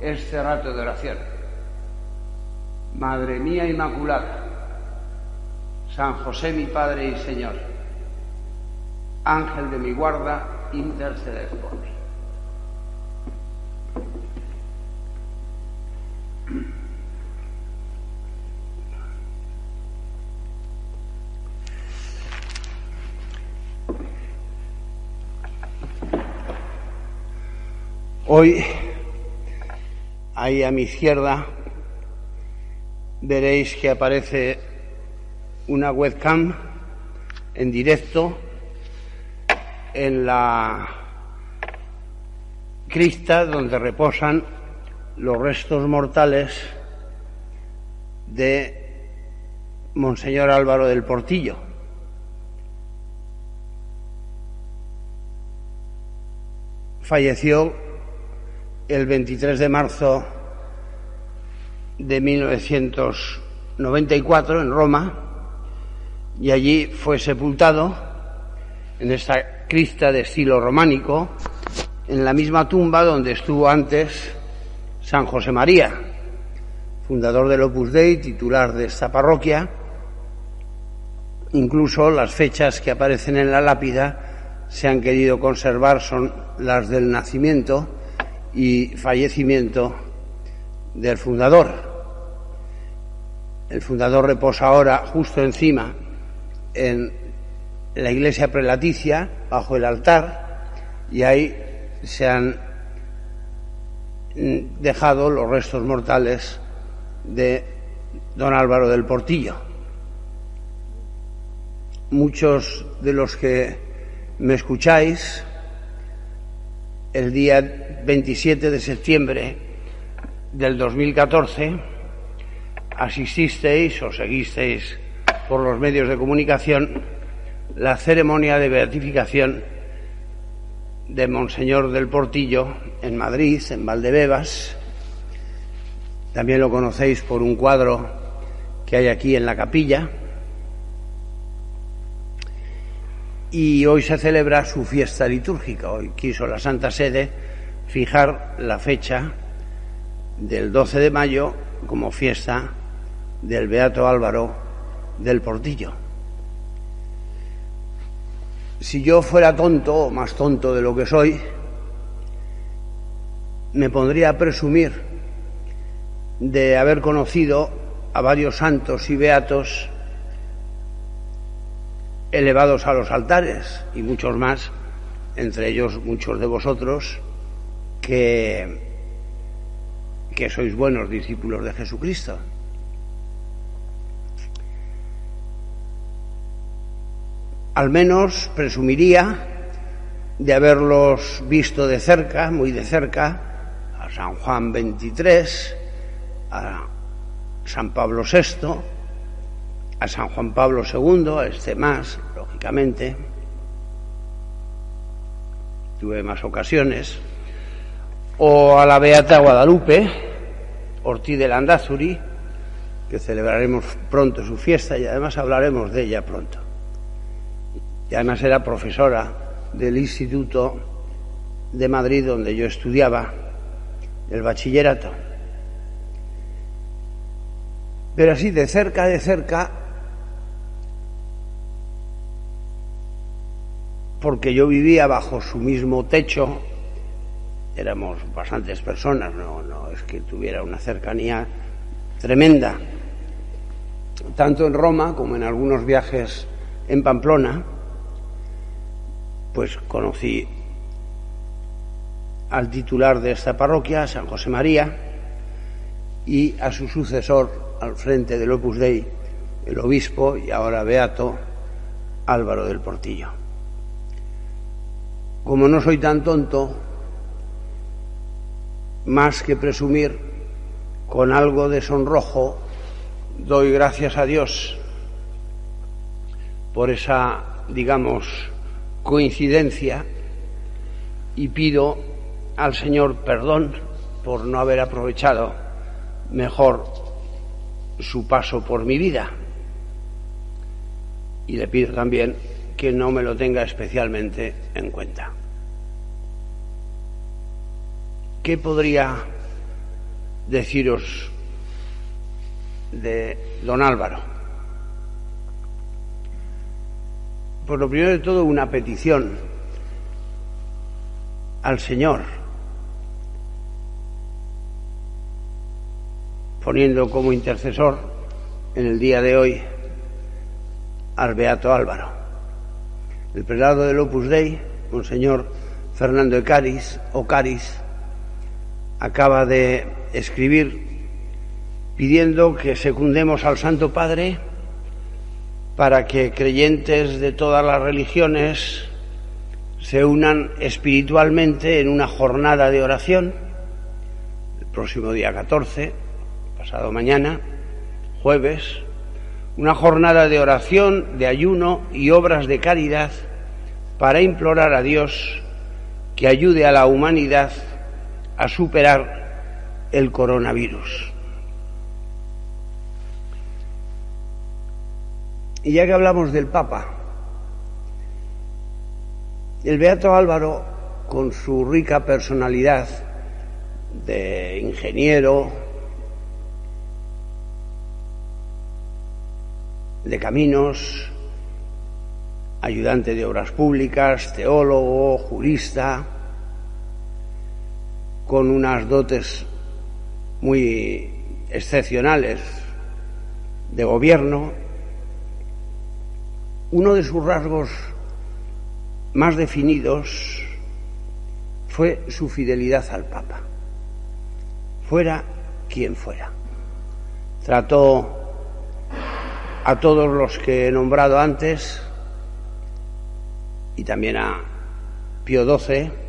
este rato de oración. Madre mía Inmaculada, San José mi Padre y Señor, Ángel de mi guarda, interceded por mí. Hoy Ahí a mi izquierda veréis que aparece una webcam en directo en la crista donde reposan los restos mortales de Monseñor Álvaro del Portillo. Falleció el 23 de marzo de 1994 en Roma y allí fue sepultado en esta crista de estilo románico en la misma tumba donde estuvo antes San José María, fundador del Opus Dei, titular de esta parroquia. Incluso las fechas que aparecen en la lápida se han querido conservar son las del nacimiento y fallecimiento del fundador. El fundador reposa ahora justo encima en la iglesia prelaticia, bajo el altar, y ahí se han dejado los restos mortales de don Álvaro del Portillo. Muchos de los que me escucháis el día 27 de septiembre del 2014 asististeis o seguisteis por los medios de comunicación la ceremonia de beatificación de Monseñor del Portillo en Madrid, en Valdebebas. También lo conocéis por un cuadro que hay aquí en la capilla. y hoy se celebra su fiesta litúrgica. Hoy quiso la Santa Sede fijar la fecha del 12 de mayo como fiesta del Beato Álvaro del Portillo. Si yo fuera tonto, o más tonto de lo que soy, me pondría a presumir de haber conocido a varios santos y beatos elevados a los altares y muchos más, entre ellos muchos de vosotros, que, que sois buenos discípulos de Jesucristo. Al menos presumiría de haberlos visto de cerca, muy de cerca, a San Juan XXIII, a San Pablo VI, a San Juan Pablo II, a este más, lógicamente. Tuve más ocasiones. O a la Beata Guadalupe, Ortiz de Landazuri, que celebraremos pronto su fiesta y además hablaremos de ella pronto. Y además era profesora del Instituto de Madrid donde yo estudiaba el bachillerato. Pero así, de cerca, de cerca, porque yo vivía bajo su mismo techo, éramos bastantes personas, no, no es que tuviera una cercanía tremenda, tanto en Roma como en algunos viajes en Pamplona, pues conocí al titular de esta parroquia, San José María, y a su sucesor al frente del Opus Dei, el obispo y ahora beato Álvaro del Portillo. Como no soy tan tonto, más que presumir, con algo de sonrojo, doy gracias a Dios por esa, digamos, coincidencia y pido al Señor perdón por no haber aprovechado mejor su paso por mi vida. Y le pido también que no me lo tenga especialmente en cuenta. ¿Qué podría deciros de don Álvaro? Por lo primero de todo, una petición al Señor, poniendo como intercesor en el día de hoy al Beato Álvaro. El prelado del Opus Dei, Monseñor Fernando de Caris, o Caris, acaba de escribir pidiendo que secundemos al Santo Padre para que creyentes de todas las religiones se unan espiritualmente en una jornada de oración el próximo día 14, pasado mañana, jueves, una jornada de oración, de ayuno y obras de caridad para implorar a Dios que ayude a la humanidad a superar el coronavirus. Y ya que hablamos del Papa, el Beato Álvaro, con su rica personalidad de ingeniero, de caminos, ayudante de obras públicas, teólogo, jurista, con unas dotes muy excepcionales de gobierno, uno de sus rasgos más definidos fue su fidelidad al Papa, fuera quien fuera. Trató a todos los que he nombrado antes y también a Pío XII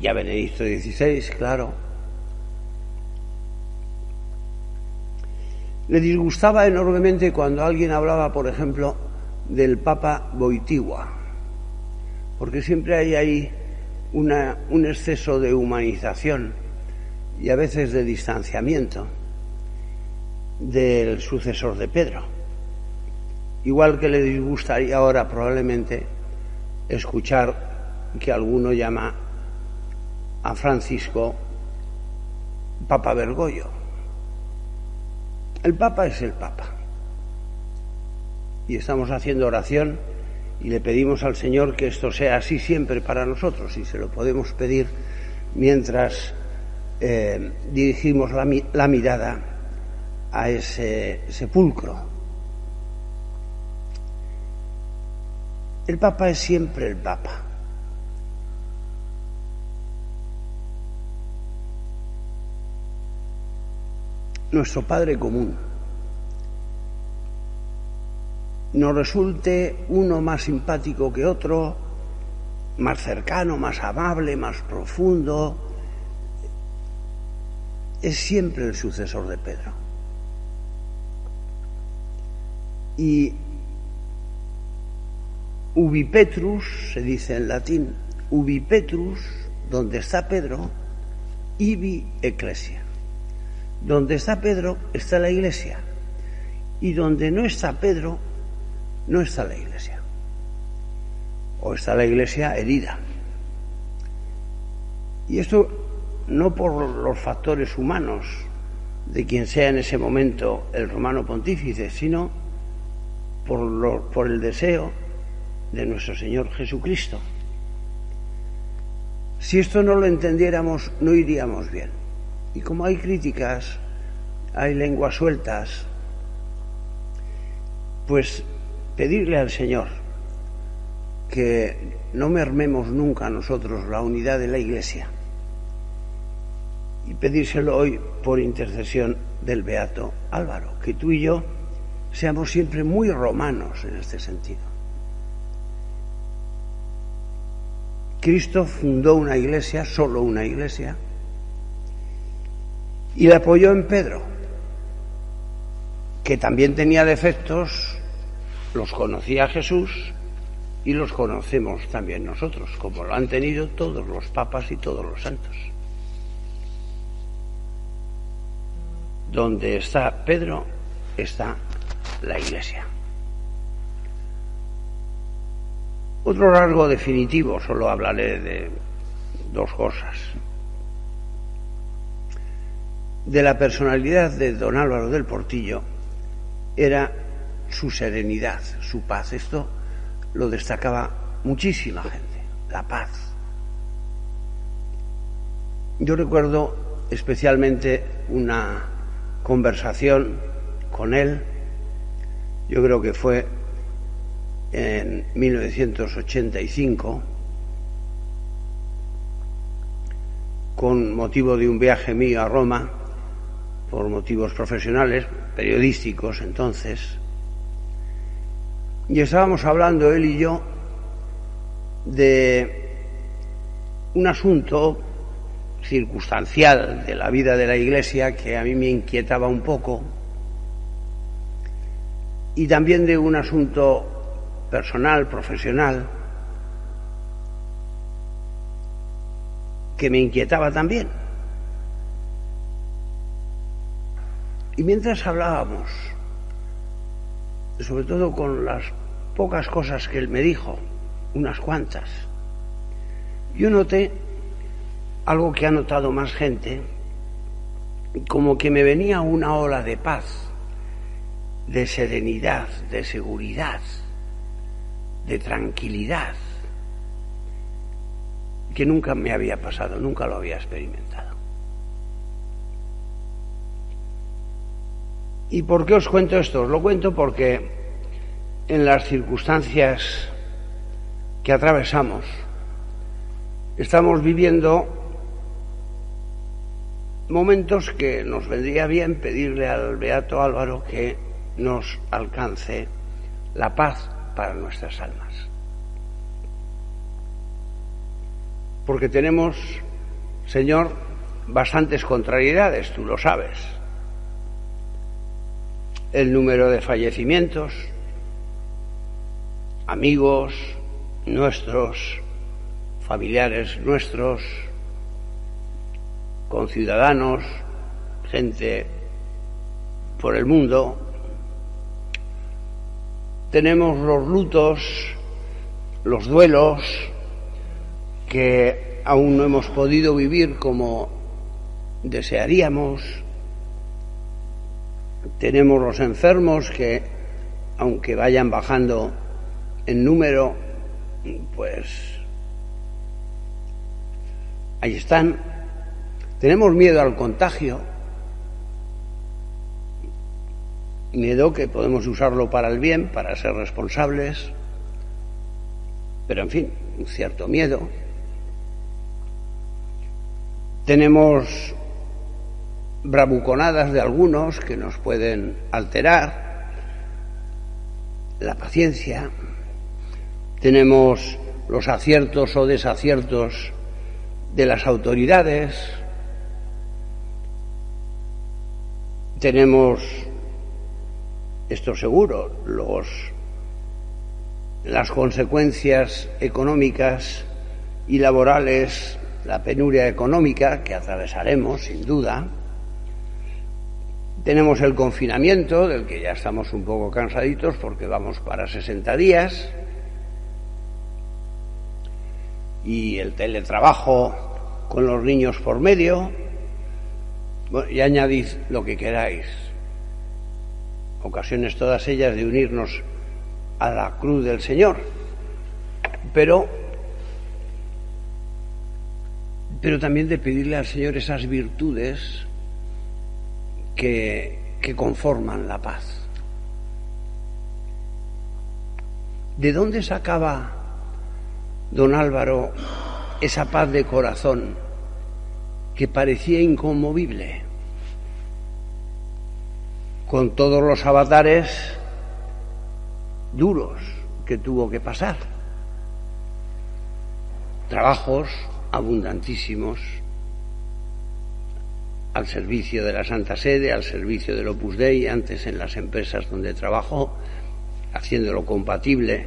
y a Benedicto XVI, claro. Le disgustaba enormemente cuando alguien hablaba, por ejemplo, del Papa Boitigua, porque siempre hay ahí un exceso de humanización y a veces de distanciamiento del sucesor de Pedro. Igual que le disgustaría ahora probablemente escuchar que alguno llama a Francisco Papa Bergoglio. El Papa es el Papa. Y estamos haciendo oración y le pedimos al Señor que esto sea así siempre para nosotros y se lo podemos pedir mientras eh, dirigimos la, la mirada a ese sepulcro. El Papa es siempre el Papa. Nuestro Padre común. Nos resulte uno más simpático que otro, más cercano, más amable, más profundo, es siempre el sucesor de Pedro. Y ubi Petrus, se dice en latín, ubi Petrus, donde está Pedro, ibi ecclesia. Donde está Pedro está la iglesia. Y donde no está Pedro, no está la iglesia. O está la iglesia herida. Y esto no por los factores humanos de quien sea en ese momento el romano pontífice, sino por, por el deseo de nuestro Señor Jesucristo. Si esto no lo entendiéramos, no iríamos bien. Y como hay críticas, hay lenguas sueltas, pues pedirle al Señor que no mermemos nunca nosotros la unidad de la Iglesia y pedírselo hoy por intercesión del Beato Álvaro, que tú y yo seamos siempre muy romanos en este sentido. Cristo fundó una iglesia, solo una iglesia, y la apoyó en Pedro, que también tenía defectos, los conocía Jesús y los conocemos también nosotros, como lo han tenido todos los papas y todos los santos. Donde está Pedro, está la iglesia. Otro rasgo definitivo, solo hablaré de dos cosas. De la personalidad de don Álvaro del Portillo era su serenidad, su paz. Esto lo destacaba muchísima gente, la paz. Yo recuerdo especialmente una conversación con él, yo creo que fue en 1985 con motivo de un viaje mío a Roma, por motivos profesionales, periodísticos entonces, y estábamos hablando él y yo de un asunto circunstancial de la vida de la Iglesia que a mí me inquietaba un poco y también de un asunto personal, profesional, que me inquietaba también. Y mientras hablábamos, sobre todo con las pocas cosas que él me dijo, unas cuantas, yo noté algo que ha notado más gente, como que me venía una ola de paz, de serenidad, de seguridad, de tranquilidad que nunca me había pasado, nunca lo había experimentado. ¿Y por qué os cuento esto? Os lo cuento porque en las circunstancias que atravesamos estamos viviendo momentos que nos vendría bien pedirle al Beato Álvaro que nos alcance la paz para nuestras almas. Porque tenemos, Señor, bastantes contrariedades, tú lo sabes. El número de fallecimientos, amigos nuestros, familiares nuestros, conciudadanos, gente por el mundo, tenemos los lutos, los duelos que aún no hemos podido vivir como desearíamos. Tenemos los enfermos que, aunque vayan bajando en número, pues ahí están. Tenemos miedo al contagio, miedo que podemos usarlo para el bien, para ser responsables, pero en fin, un cierto miedo. Tenemos bravuconadas de algunos que nos pueden alterar, la paciencia, tenemos los aciertos o desaciertos de las autoridades, tenemos esto seguro, los, las consecuencias económicas y laborales, la penuria económica que atravesaremos, sin duda. Tenemos el confinamiento, del que ya estamos un poco cansaditos porque vamos para 60 días. Y el teletrabajo con los niños por medio. y añadid lo que queráis ocasiones todas ellas de unirnos a la cruz del Señor, pero pero también de pedirle al Señor esas virtudes que, conforman la paz. ¿De dónde sacaba don Álvaro esa paz de corazón que parecía inconmovible? con todos los avatares duros que tuvo que pasar. trabajos abundantísimos al servicio de la Santa Sede, al servicio del Opus Dei, antes en las empresas donde trabajó, haciéndolo compatible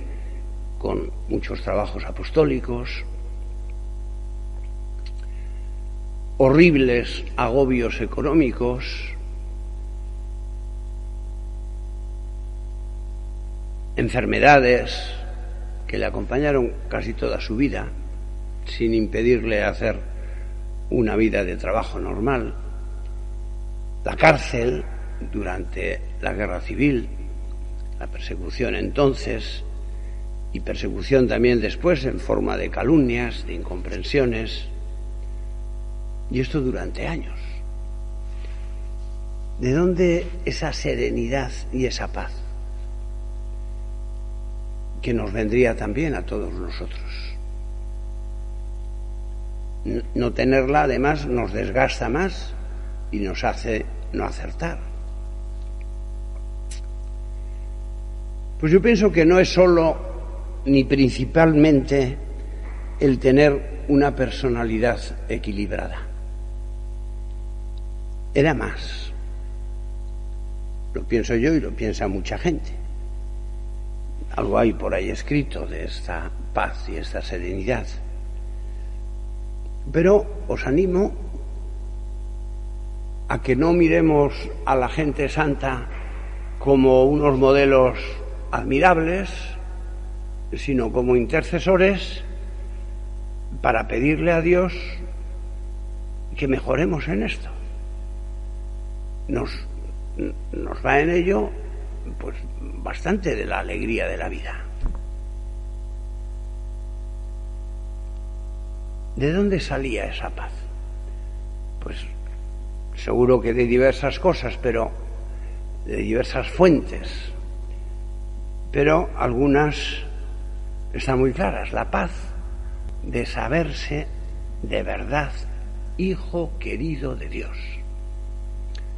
con muchos trabajos apostólicos, horribles agobios económicos, enfermedades que le acompañaron casi toda su vida, sin impedirle hacer una vida de trabajo normal, la cárcel durante la guerra civil, la persecución entonces y persecución también después en forma de calumnias, de incomprensiones, y esto durante años. ¿De dónde esa serenidad y esa paz? Que nos vendría también a todos nosotros. No tenerla además nos desgasta más y nos hace no acertar. Pues yo pienso que no es solo ni principalmente el tener una personalidad equilibrada. Era más. Lo pienso yo y lo piensa mucha gente. Algo hay por ahí escrito de esta paz y esta serenidad. Pero os animo a que no miremos a la gente santa como unos modelos admirables, sino como intercesores para pedirle a Dios que mejoremos en esto. Nos, nos va en ello pues bastante de la alegría de la vida. ¿De dónde salía esa paz? Pues seguro que de diversas cosas, pero de diversas fuentes. Pero algunas están muy claras. La paz de saberse de verdad hijo querido de Dios.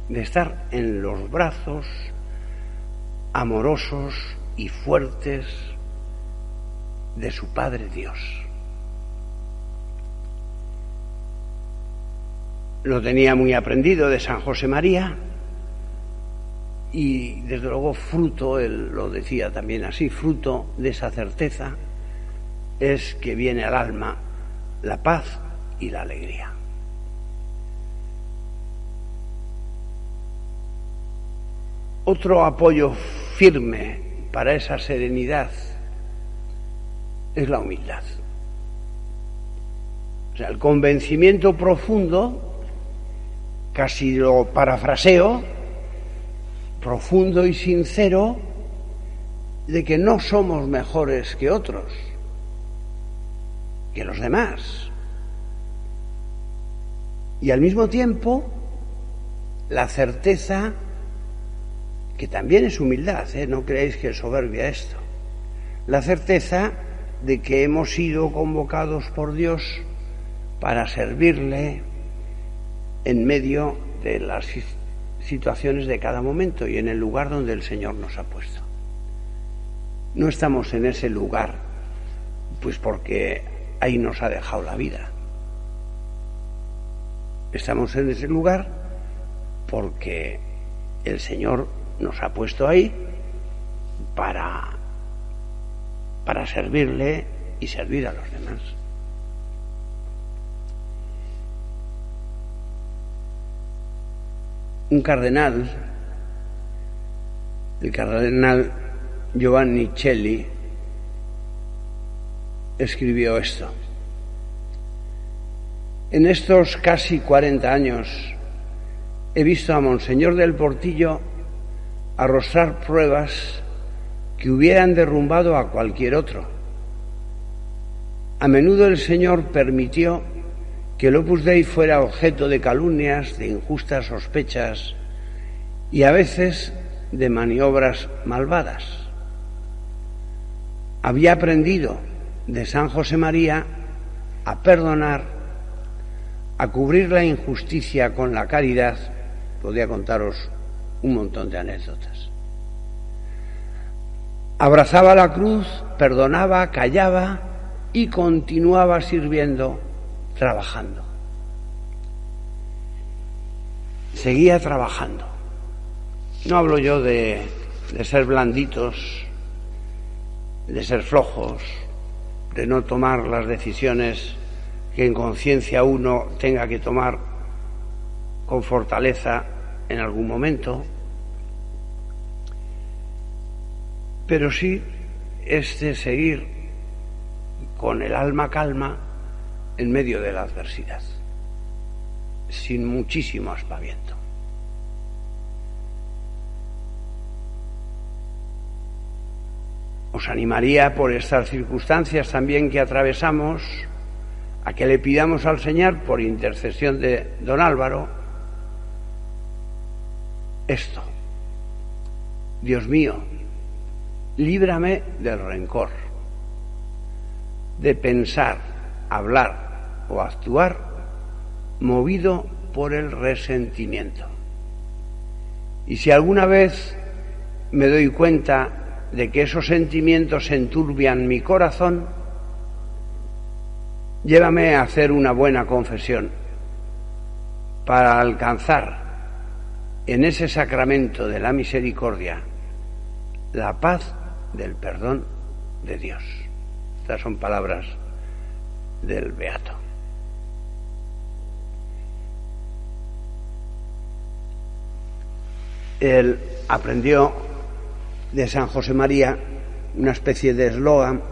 De estar en los brazos amorosos y fuertes de su Padre Dios. Lo tenía muy aprendido de San José María y desde luego fruto, él lo decía también así, fruto de esa certeza es que viene al alma la paz y la alegría. Otro apoyo firme para esa serenidad es la humildad. O sea, el convencimiento profundo casi lo parafraseo, profundo y sincero, de que no somos mejores que otros, que los demás. Y al mismo tiempo, la certeza, que también es humildad, ¿eh? no creéis que es soberbia esto, la certeza de que hemos sido convocados por Dios para servirle, en medio de las situaciones de cada momento y en el lugar donde el Señor nos ha puesto. No estamos en ese lugar, pues porque ahí nos ha dejado la vida. Estamos en ese lugar porque el Señor nos ha puesto ahí para, para servirle y servir a los demás. Un cardenal, el cardenal Giovanni Celli, escribió esto. En estos casi 40 años he visto a Monseñor del Portillo arrostrar pruebas que hubieran derrumbado a cualquier otro. A menudo el Señor permitió que el Opus Dei fuera objeto de calumnias, de injustas sospechas y a veces de maniobras malvadas. Había aprendido de San José María a perdonar, a cubrir la injusticia con la caridad. Podría contaros un montón de anécdotas. Abrazaba la cruz, perdonaba, callaba y continuaba sirviendo, trabajando. Seguía trabajando. No hablo yo de, de ser blanditos, de ser flojos, de no tomar las decisiones que en conciencia uno tenga que tomar con fortaleza en algún momento, pero sí es de seguir con el alma calma en medio de la adversidad, sin muchísimo aspaviento. Os animaría por estas circunstancias también que atravesamos a que le pidamos al Señor, por intercesión de don Álvaro, esto. Dios mío, líbrame del rencor, de pensar, hablar o actuar movido por el resentimiento. Y si alguna vez me doy cuenta de que esos sentimientos enturbian mi corazón, llévame a hacer una buena confesión para alcanzar en ese sacramento de la misericordia la paz del perdón de Dios. Estas son palabras del Beato. Él aprendió de San José María, una especie de eslogan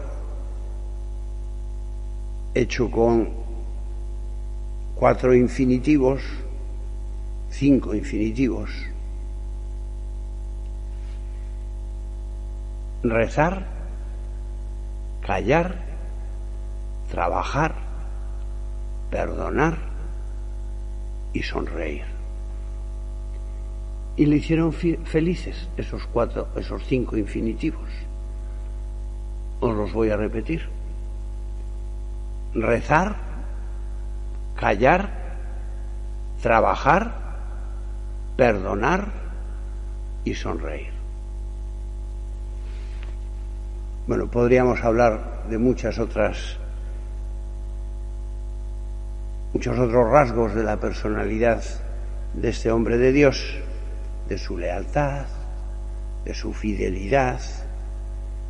hecho con cuatro infinitivos, cinco infinitivos. Rezar, callar, trabajar, perdonar y sonreír y le hicieron felices esos cuatro, esos cinco infinitivos. Os los voy a repetir. Rezar, callar, trabajar, perdonar y sonreír. Bueno, podríamos hablar de muchas otras, muchos otros rasgos de la personalidad de este hombre de Dios, de su lealtad, de su fidelidad,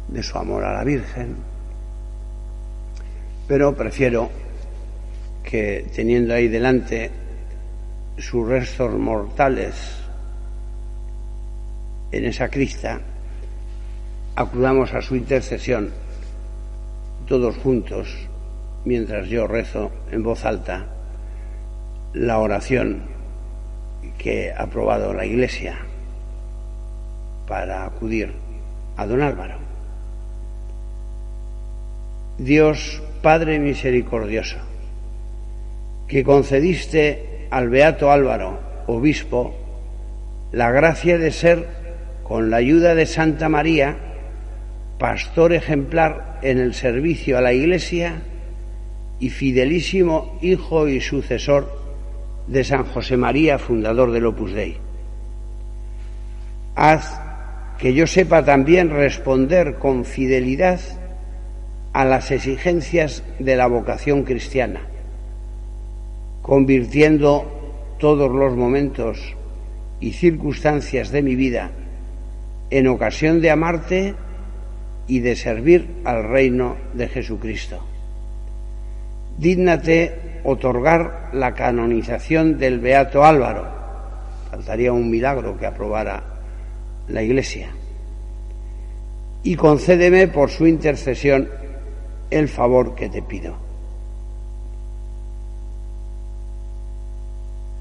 de su amor a la Virgen. Pero prefiero que teniendo ahí delante sus restos mortales en esa crista, acudamos a su intercesión todos juntos mientras yo rezo en voz alta la oración que ha aprobado la Iglesia para acudir a don Álvaro. Dios Padre misericordioso, que concediste al Beato Álvaro, obispo, la gracia de ser, con la ayuda de Santa María, pastor ejemplar en el servicio a la Iglesia y fidelísimo hijo y sucesor de San José María, fundador del Opus Dei. Haz que yo sepa también responder con fidelidad a las exigencias de la vocación cristiana, convirtiendo todos los momentos y circunstancias de mi vida en ocasión de amarte y de servir al reino de Jesucristo. Dígnate otorgar la canonización del Beato Álvaro. Faltaría un milagro que aprobara la Iglesia. Y concédeme por su intercesión el favor que te pido.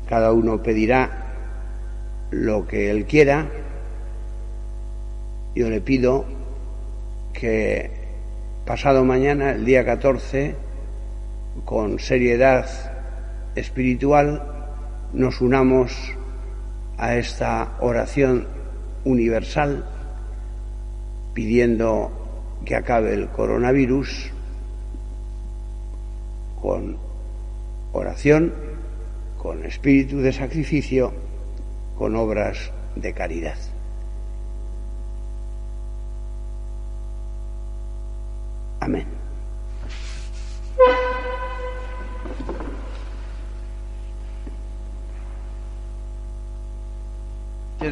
Cada uno pedirá lo que él quiera. Yo le pido que pasado mañana, el día 14, con seriedad espiritual nos unamos a esta oración universal pidiendo que acabe el coronavirus con oración, con espíritu de sacrificio, con obras de caridad.